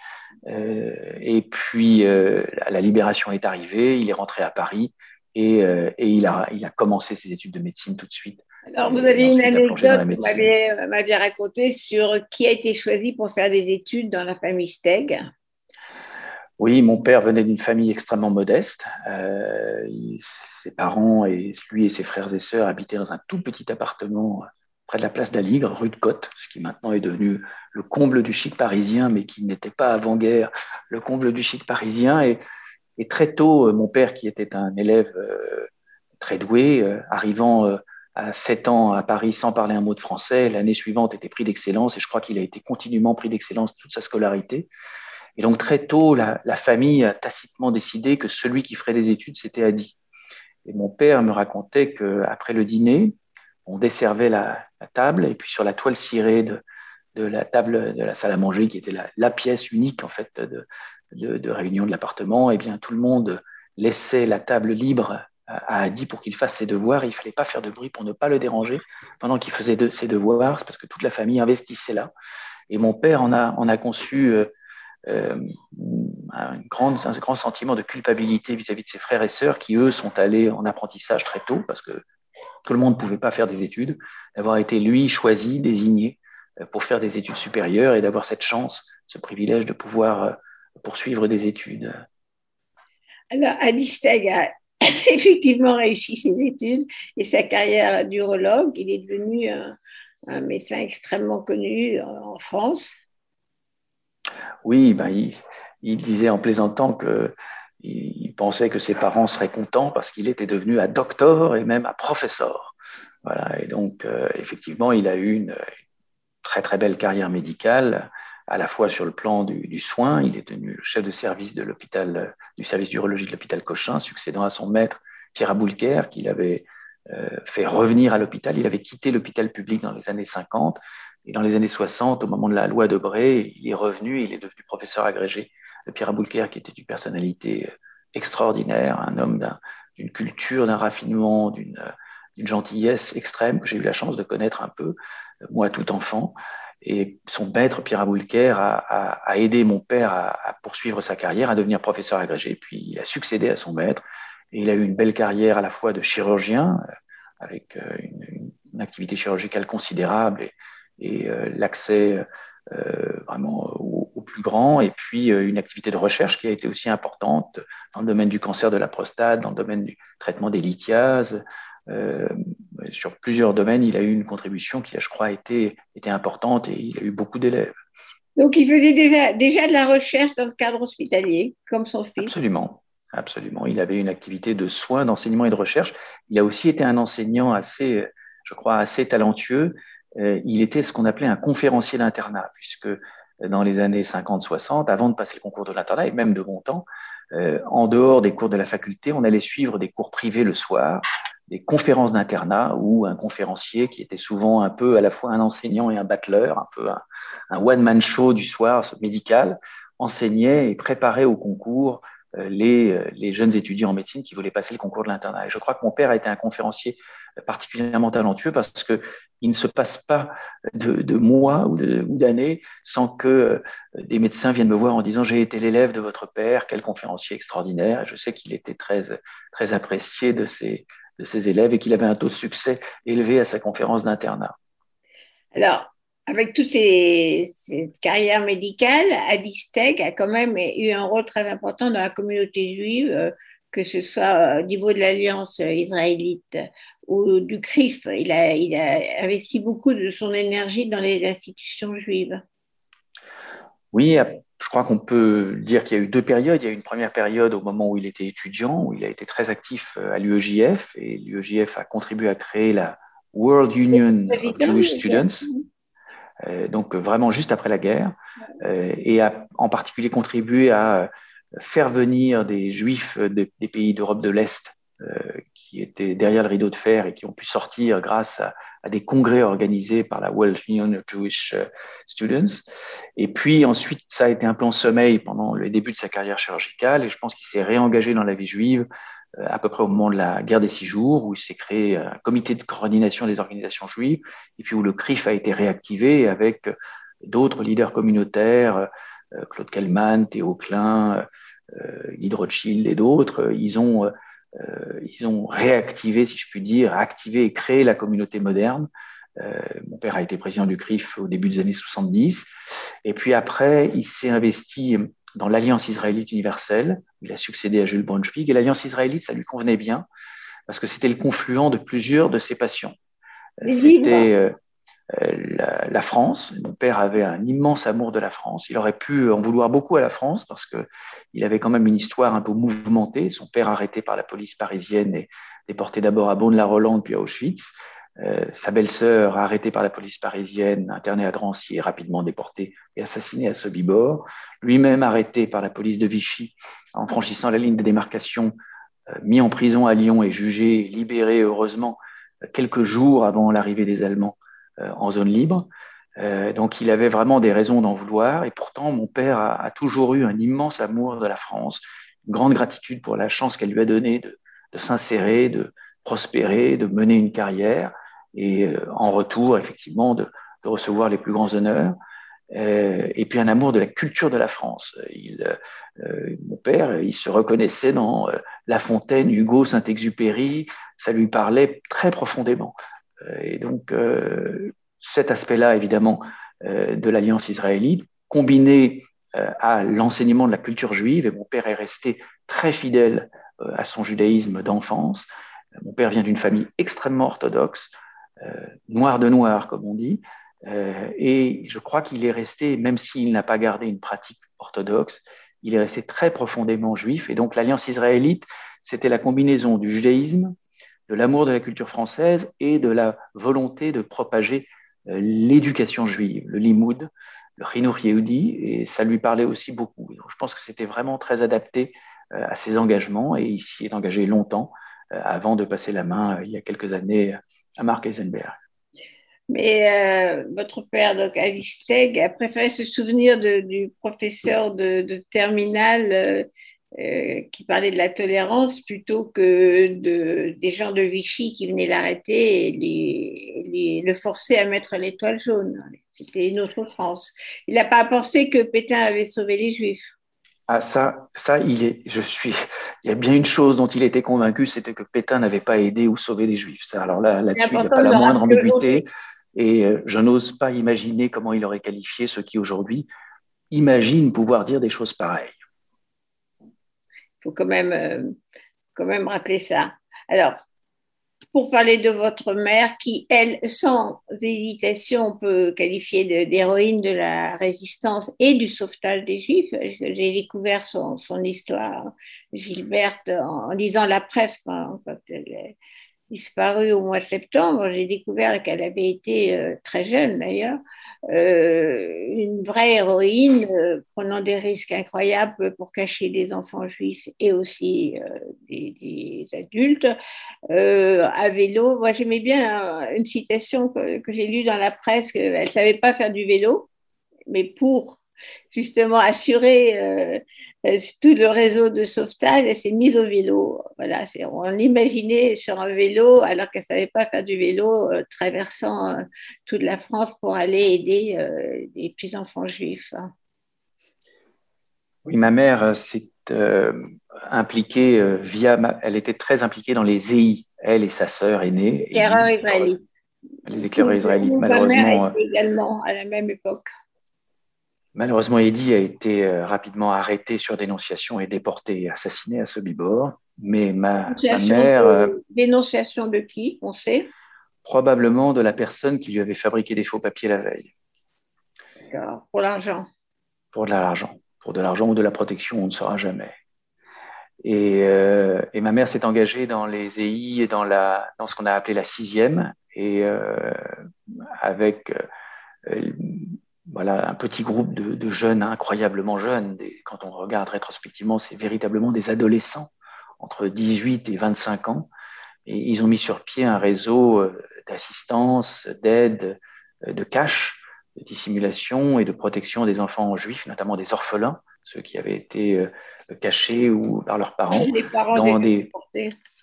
Euh, et puis, euh, la libération est arrivée, il est rentré à Paris et, euh, et il, a, il a commencé ses études de médecine tout de suite. Alors, vous avez une anecdote que vous m'aviez racontée sur qui a été choisi pour faire des études dans la famille Steg. Oui, mon père venait d'une famille extrêmement modeste. Euh, ses parents et lui et ses frères et sœurs habitaient dans un tout petit appartement près de la place d'Aligre, rue de Côte, ce qui maintenant est devenu le comble du chic parisien, mais qui n'était pas avant-guerre le comble du chic parisien. Et, très tôt, euh, mon père, qui était un élève euh, très doué, euh, arrivant à 7 ans à Paris sans parler un mot de français, l'année suivante était pris d'excellence, et je crois qu'il a été continuellement pris d'excellence toute sa scolarité. Et donc très tôt, la, famille a tacitement décidé que celui qui ferait des études, c'était Adi. Et mon père me racontait qu'après le dîner, on desservait la, table et puis sur la toile cirée de, la table de la salle à manger, qui était la, pièce unique en fait de, réunion de l'appartement, et eh bien tout le monde laissait la table libre à Adi pour qu'il fasse ses devoirs. Il fallait pas faire de bruit pour ne pas le déranger pendant qu'il faisait ses devoirs, parce que toute la famille investissait là. Et mon père en a, a conçu euh, un, grand, un grand sentiment de culpabilité vis-à-vis -vis de ses frères et sœurs qui, eux, sont allés en apprentissage très tôt, parce que tout le monde ne pouvait pas faire des études, d'avoir été lui choisi, désigné euh, pour faire des études supérieures et d'avoir cette chance, ce privilège de pouvoir euh, poursuivre des études. Alors, Steg a effectivement réussi ses études et sa carrière d'urologue. Il est devenu un, médecin extrêmement connu en France. Oui, ben, il, disait en plaisantant que il pensait que ses parents seraient contents parce qu'il était devenu un docteur et même un professeur. Voilà, et donc, euh, effectivement, il a eu une, très très belle carrière médicale, à la fois sur le plan du, soin. Il est devenu chef de service de l'hôpital, du service d'urologie de l'hôpital Cochin, succédant à son maître Pierre Aboulker, qu'il avait euh, fait revenir à l'hôpital. Il avait quitté l'hôpital public dans les années 50. Et dans les années 60, au moment de la loi Debré, il est revenu il est devenu professeur agrégé Pierre Aboulker, qui était une personnalité extraordinaire, un homme d'une culture, d'un raffinement, d'une gentillesse extrême que j'ai eu la chance de connaître un peu, moi tout enfant. Et son maître, Pierre Aboulker, a, aidé mon père à, poursuivre sa carrière, à devenir professeur agrégé. Puis il a succédé à son maître. Et il a eu une belle carrière à la fois de chirurgien, avec euh, une, activité chirurgicale considérable et euh, l'accès euh, vraiment au, plus grand, et puis euh, une activité de recherche qui a été aussi importante dans le domaine du cancer de la prostate, dans le domaine du traitement des lithiases. Sur plusieurs domaines, il a eu une contribution qui, je crois, été, été importante et il a eu beaucoup d'élèves. Donc, il faisait déjà, déjà de la recherche dans le cadre hospitalier, comme son fils. Absolument. Absolument. Il avait une activité de soins, d'enseignement et de recherche. Il a aussi été un enseignant assez, je crois, assez talentueux il était ce qu'on appelait un conférencier d'internat, puisque euh, dans les années 50-60, avant de passer le concours de l'internat, et même de bon temps, euh, en dehors des cours de la faculté, on allait suivre des cours privés le soir, des conférences d'internat où un conférencier qui était souvent un peu à la fois un enseignant et un battleur, un peu un, one-man show du soir médical, enseignait et préparait au concours les, les, jeunes étudiants en médecine qui voulaient passer le concours de l'internat. Et je crois que mon père a été un conférencier particulièrement talentueux parce que il ne se passe pas de, mois ou d'années sans que euh, des médecins viennent me voir en disant j'ai été l'élève de votre père, quel conférencier extraordinaire. Je sais qu'il était très, très apprécié de ses, de ses élèves et qu'il avait un taux de succès élevé à sa conférence d'internat. Alors, avec toutes ces, carrières médicales, Adi a quand même eu un rôle très important dans la communauté juive euh, que ce soit au niveau de l'Alliance israélite ou du CRIF. Il a, il a investi beaucoup de son énergie dans les institutions juives. Oui, je crois qu'on peut dire qu'il y a eu deux périodes. Il y a eu une première période au moment où il était étudiant, où il a été très actif à l'UEJF, et l'UEJF a contribué à créer la World Union of Jewish Students, euh, donc vraiment juste après la guerre, euh, et a en particulier contribué à faire venir des juifs des, pays d'Europe de l'Est euh, qui étaient derrière le rideau de fer et qui ont pu sortir grâce à, des congrès organisés par la World Union of Jewish Students. Et puis ensuite, ça a été un peu en sommeil pendant le début de sa carrière chirurgicale et je pense qu'il s'est réengagé dans la vie juive à peu près au moment de la guerre des six jours, où il s'est créé un comité de coordination des organisations juives, et puis où le CRIF a été réactivé avec d'autres leaders communautaires, euh, Claude Kellman, Théo Klein, euh, Guy Rothschild et d'autres. Ils ont, euh, ils ont réactivé, si je puis dire, activé et créé la communauté moderne. mon père a été président du CRIF au début des années 70. Et puis après, il s'est investi dans l'Alliance israélite universelle. Il a succédé à Jules Braunschweig. Et l'Alliance israélite, ça lui convenait bien parce que c'était le confluent de plusieurs de ses passions. C'était euh, euh, la, France. Mon père avait un immense amour de la France. Il aurait pu en vouloir beaucoup à la France parce qu'il avait quand même une histoire un peu mouvementée. Son père arrêté par la police parisienne et déporté d'abord à Beaune-la-Rolande puis à Auschwitz. Euh, sa belle-sœur, arrêtée par la police parisienne, internée à Drancy et rapidement déportée et assassinée à Sobibor. Lui-même arrêté par la police de Vichy en franchissant la ligne de démarcation, euh, mis en prison à Lyon et jugé, libéré heureusement quelques jours avant l'arrivée des Allemands euh, en zone libre. donc il avait vraiment des raisons d'en vouloir et pourtant mon père a, toujours eu un immense amour de la France, une grande gratitude pour la chance qu'elle lui a donnée de s'insérer, de prospérer, de mener une carrière et euh, en retour, effectivement, de, recevoir les plus grands honneurs. Euh, et puis un amour de la culture de la France. Euh, mon père, il se reconnaissait dans La Fontaine, Hugo, Saint-Exupéry, ça lui parlait très profondément. et donc cet aspect-là, évidemment, de l'alliance israélite, combiné à l'enseignement de la culture juive, et mon père est resté très fidèle à son judaïsme d'enfance. Mon père vient d'une famille extrêmement orthodoxe, noir de noir, comme on dit. Euh, et je crois qu'il est resté, même s'il n'a pas gardé une pratique orthodoxe, il est resté très profondément juif. Et donc l'alliance israélite, c'était la combinaison du judaïsme, de l'amour de la culture française et de la volonté de propager euh, l'éducation juive, le limoud, le chinour yehudi, et ça lui parlait aussi beaucoup. Je pense que c'était vraiment très adapté à ses engagements et il s'y est engagé longtemps avant de passer la main il y a quelques années à Marc Eisenberg. Mais euh, votre père, donc Alice Tegg, a préféré se souvenir du professeur de, de terminale euh, euh, qui parlait de la tolérance plutôt que de, des gens de Vichy qui venaient l'arrêter et le forcer à mettre l'étoile jaune. C'était une autre France. Il n'a pas pensé que Pétain avait sauvé les Juifs. Ah, ça, ça, il est, je suis, il y a bien une chose dont il était convaincu, c'était que Pétain n'avait pas aidé ou sauvé les Juifs. Ça, alors là, là-dessus, il n'y a pas la moindre ambiguïté. Et euh, je n'ose pas imaginer comment il aurait qualifié ceux qui aujourd'hui imaginent pouvoir dire des choses pareilles. Il faut quand même, euh, quand même rappeler ça. Alors, pour parler de votre mère, qui, elle, sans hésitation, peut qualifier d'héroïne de, la résistance et du sauvetage des Juifs. J'ai découvert son, histoire, Gilberte, en, lisant la presse disparue au mois de septembre. J'ai découvert qu'elle avait été euh, très jeune d'ailleurs, euh, une vraie héroïne euh, prenant des risques incroyables pour cacher des enfants juifs et aussi des, adultes à vélo. Moi j'aimais bien une citation que, que j'ai lue dans la presse qu'elle ne savait pas faire du vélo, mais pour justement assurer euh, euh, tout le réseau de sauvetage, elle s'est mise au vélo. Voilà, on l'imaginait sur un vélo alors qu'elle ne savait pas faire du vélo, euh, traversant toute la France pour aller aider les petits enfants juifs. Oui, ma mère s'est impliquée via, elle était très impliquée dans les EI, elle et sa sœur aînée. Éclaireurs israélites. Les éclaireurs israélites, malheureusement. également à la même époque. Malheureusement, Eddie a été rapidement arrêté sur dénonciation et déporté et assassiné à Sobibor. Mais ma, mère. dénonciation de qui, on sait? Probablement de la personne qui lui avait fabriqué des faux papiers la veille. Pour l'argent? Pour de l'argent. Pour de l'argent ou de la protection, on ne saura jamais. Euh, et, ma mère s'est engagée dans les EI et dans, la, dans ce qu'on a appelé la sixième, et euh, avec euh, voilà, un petit groupe de, jeunes, incroyablement jeunes. quand on regarde rétrospectivement, c'est véritablement des adolescents entre 18 et 25 ans. Et ils ont mis sur pied un réseau d'assistance, d'aide, de cash, de dissimulation et de protection des enfants juifs, notamment des orphelins, ceux qui avaient été euh, cachés ou par leurs parents. Les parents, dans des,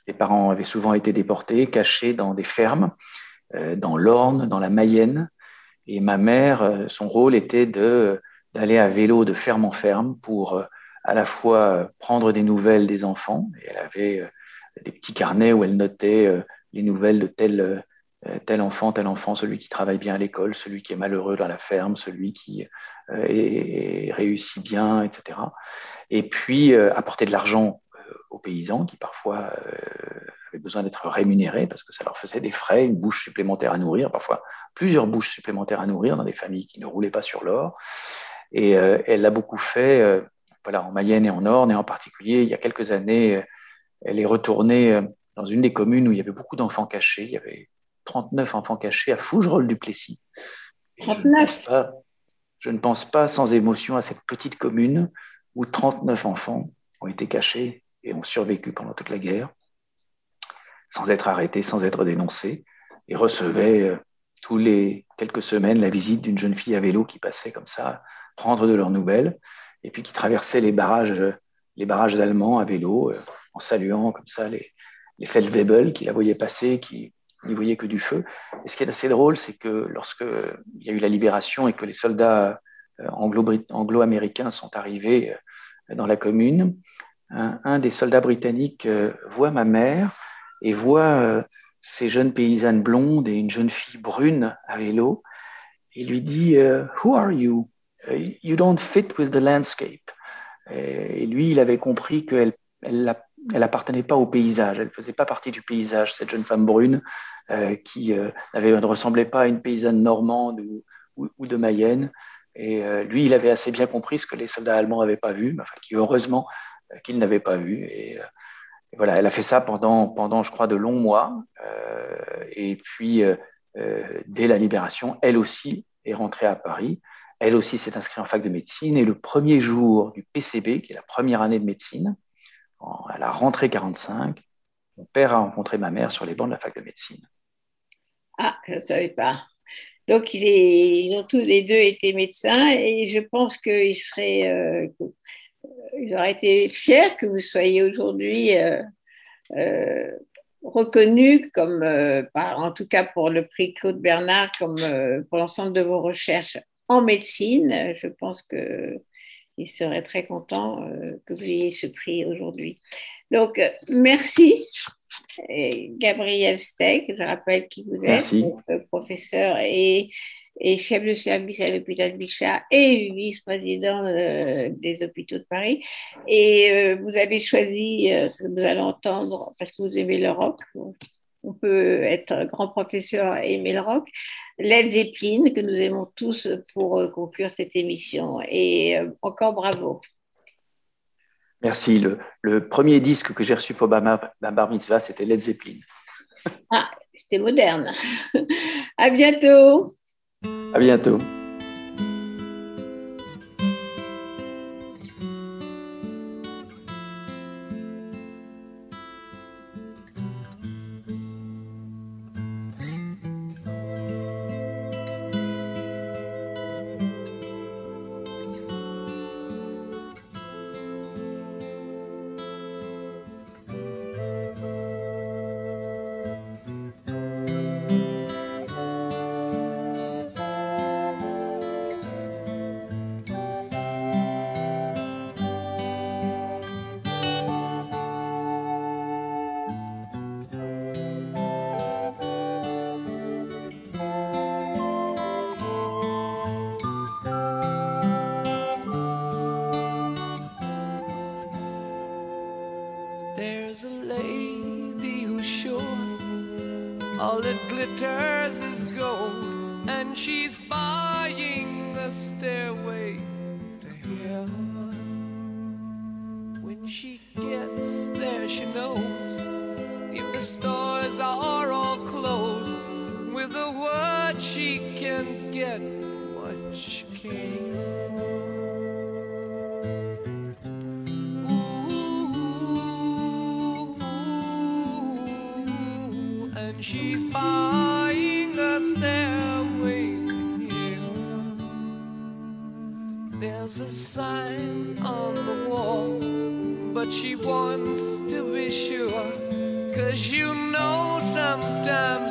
les parents avaient souvent été déportés, cachés dans des fermes, euh, dans l'Orne, dans la Mayenne. Et ma mère, euh, son rôle était d'aller à vélo de ferme en ferme pour à la fois prendre des nouvelles des enfants. Elle avait des petits carnets où elle notait les nouvelles de tel, enfant, tel enfant, celui qui travaille bien à l'école, celui qui est malheureux dans la ferme, celui qui euh, réussit bien, etc. Et puis euh, apporter de l'argent euh, aux paysans qui parfois avaient besoin d'être rémunérés parce que ça leur faisait des frais, une bouche supplémentaire à nourrir, parfois plusieurs bouches supplémentaires à nourrir dans des familles qui ne roulaient pas sur l'or. Et elle l'a beaucoup fait voilà, en Mayenne et en Orne, et en particulier, il y a quelques années, elle est retournée dans une des communes où il y avait beaucoup d'enfants cachés. Il y avait 39 enfants cachés à Fougerolles-du-Plessis. 39 je ne pense pas sans émotion à cette petite commune où 39 enfants ont été cachés et ont survécu pendant toute la guerre, sans être arrêtés, sans être dénoncés, et recevaient euh, tous les quelques semaines la visite d'une jeune fille à vélo qui passait comme ça, prendre de leurs nouvelles, et puis qui traversait les barrages, les barrages allemands à vélo, euh, en saluant comme ça les, Feldwebel qui la voyaient passer, qui n'y voyait que du feu. Et ce qui est assez drôle, c'est que lorsque il y a eu la libération et que les soldats euh, anglo-américains sont arrivés euh, dans la commune, un, des soldats britanniques voit ma mère et voit ces jeunes paysannes blondes et une jeune fille brune à vélo et lui dit Who are you? You don't fit with the landscape. Et lui, il avait compris qu'elle elle, elle appartenait pas au paysage, elle faisait pas partie du paysage, cette jeune femme brune euh, qui euh, ne ressemblait pas à une paysanne normande ou, de Mayenne. Et euh, lui, il avait assez bien compris ce que les soldats allemands n'avaient pas vu, enfin, qui heureusement qu'ils n'avaient pas vu. Et, voilà, elle a fait ça pendant, pendant je crois, de longs mois. et puis, dès la libération, elle aussi est rentrée à Paris. Elle aussi s'est inscrite en fac de médecine. Et le premier jour du PCB, qui est la première année de médecine, à la rentrée 45, mon père a rencontré ma mère sur les bancs de la fac de médecine. Ah, je ne savais pas. Donc, ils, ont tous les deux été médecins et je pense qu'ils seraient, euh, ils auraient été fiers que vous soyez aujourd'hui euh, euh, reconnus comme, en tout cas pour le prix Claude Bernard, comme pour l'ensemble de vos recherches en médecine. Je pense qu'ils seraient très contents que vous ayez ce prix aujourd'hui. Donc, euh, merci. Gabriel Steg, je rappelle qui vous êtes, professeur et, chef de service à l'hôpital Bichat et vice-président euh, des hôpitaux de Paris. Et euh, vous avez choisi, ce que vous allez entendre, parce que vous aimez le rock, on peut être grand professeur et aimer le rock, Led Zeppelin, que nous aimons tous pour conclure cette émission. Et encore bravo. Merci. Le, le, premier disque que j'ai reçu pour ma, bar mitzvah, c'était Led Zeppelin. Ah, c'était moderne. à bientôt. À bientôt. She's buying a stairway here. There's a sign on the wall, but she wants to be sure. Cause you know sometimes